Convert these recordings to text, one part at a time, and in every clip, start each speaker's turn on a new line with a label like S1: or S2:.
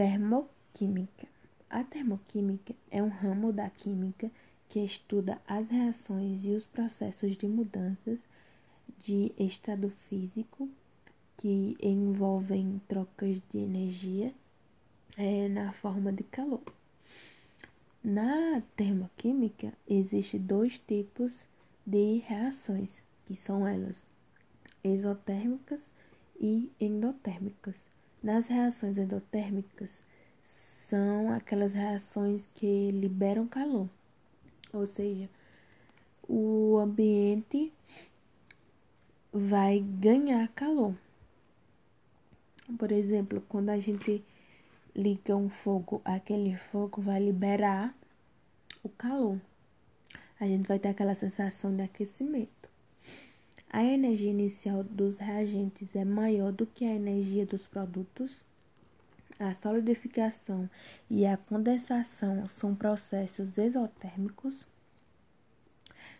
S1: Termoquímica. A termoquímica é um ramo da química que estuda as reações e os processos de mudanças de estado físico que envolvem trocas de energia é, na forma de calor. Na termoquímica, existem dois tipos de reações, que são elas exotérmicas e endotérmicas. Nas reações endotérmicas, são aquelas reações que liberam calor, ou seja, o ambiente vai ganhar calor. Por exemplo, quando a gente liga um fogo, aquele fogo vai liberar o calor. A gente vai ter aquela sensação de aquecimento. A energia inicial dos reagentes é maior do que a energia dos produtos. A solidificação e a condensação são processos exotérmicos.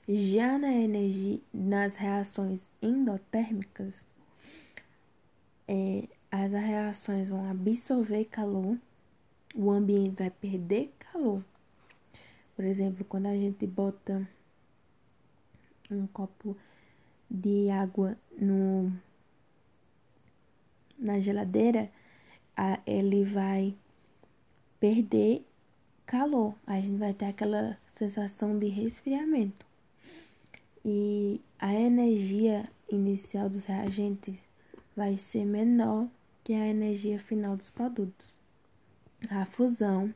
S1: Já na energia, nas reações endotérmicas, é, as reações vão absorver calor, o ambiente vai perder calor. Por exemplo, quando a gente bota um copo de água no na geladeira, a, ele vai perder calor. A gente vai ter aquela sensação de resfriamento. E a energia inicial dos reagentes vai ser menor que a energia final dos produtos. A fusão,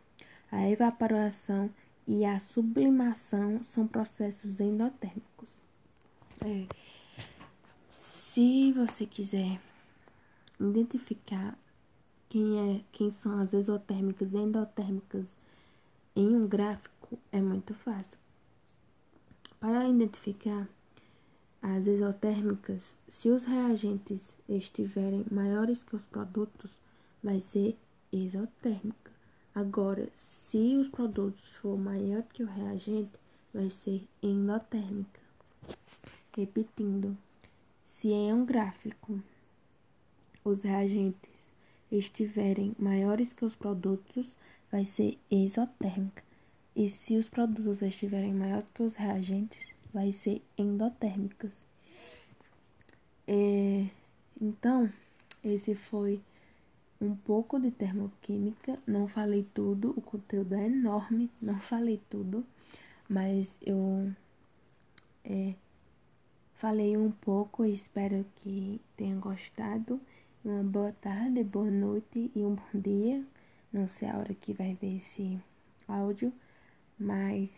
S1: a evaporação e a sublimação são processos endotérmicos. É. Se você quiser identificar quem, é, quem são as exotérmicas e endotérmicas em um gráfico, é muito fácil. Para identificar as exotérmicas, se os reagentes estiverem maiores que os produtos, vai ser exotérmica. Agora, se os produtos for maior que o reagente, vai ser endotérmica. Repetindo, se em um gráfico os reagentes estiverem maiores que os produtos, vai ser exotérmica. E se os produtos estiverem maiores que os reagentes, vai ser endotérmicas. É, então, esse foi um pouco de termoquímica. Não falei tudo, o conteúdo é enorme, não falei tudo, mas eu é, falei um pouco. Espero que tenham gostado. Uma boa tarde, boa noite e um bom dia. Não sei a hora que vai ver esse áudio, mas